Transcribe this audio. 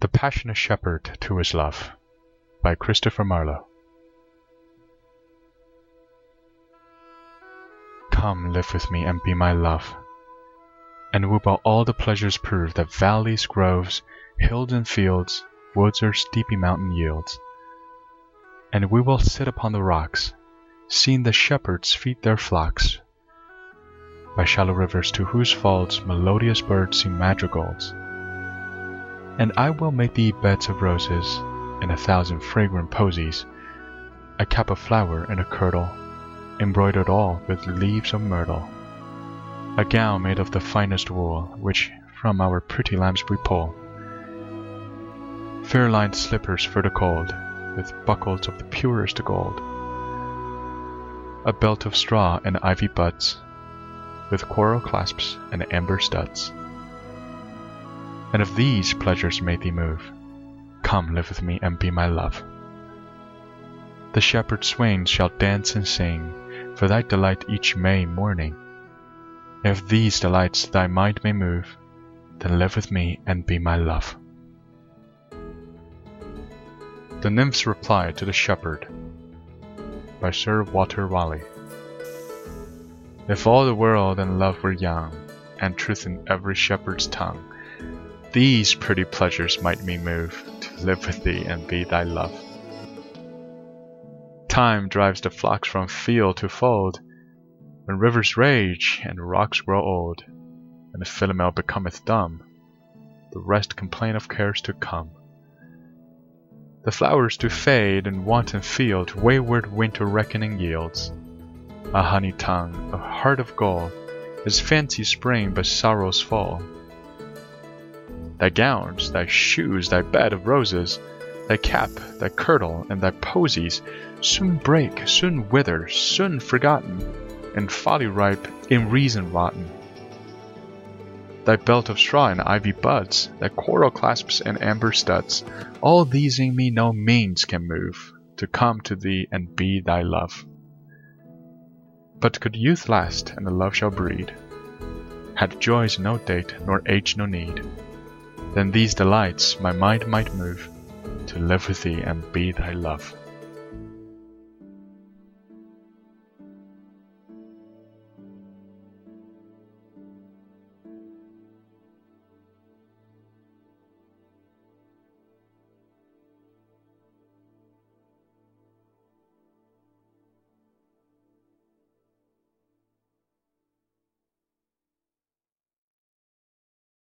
The Passionate Shepherd to His Love by Christopher Marlowe Come live with me and be my love, and we will all the pleasures prove that valleys, groves, hills and fields, woods or steepy mountain yields. And we will sit upon the rocks, seeing the shepherds feed their flocks, by shallow rivers to whose falls melodious birds sing madrigals. And I will make thee beds of roses, and a thousand fragrant posies, a cap of flower and a kirtle, embroidered all with leaves of myrtle, a gown made of the finest wool, which from our pretty lambs we pull, fair lined slippers for the cold, with buckles of the purest gold, a belt of straw and ivy buds, with coral clasps and amber studs. And if these pleasures make thee move, come live with me and be my love. The shepherd swains shall dance and sing for thy delight each May morning. If these delights thy mind may move, then live with me and be my love. The Nymph's Reply to the Shepherd by Sir Walter Raleigh. If all the world and love were young, and truth in every shepherd's tongue, these pretty pleasures might me move to live with thee and be thy love. Time drives the flocks from field to fold, when rivers rage and rocks grow old, and the Philomel becometh dumb, the rest complain of cares to come. The flowers do fade and wanton field wayward winter reckoning yields a honey tongue, a heart of gold, is fancy spring but sorrow's fall. Thy gowns, thy shoes, thy bed of roses, thy cap, thy kirtle, and thy posies soon break, soon wither, soon forgotten, in folly ripe, in reason rotten. Thy belt of straw and ivy buds, thy coral clasps and amber studs, all these in me no means can move, to come to thee and be thy love. But could youth last, and the love shall breed, Had joys no date, nor age no need, Then these delights my mind might move, To live with thee and be thy love.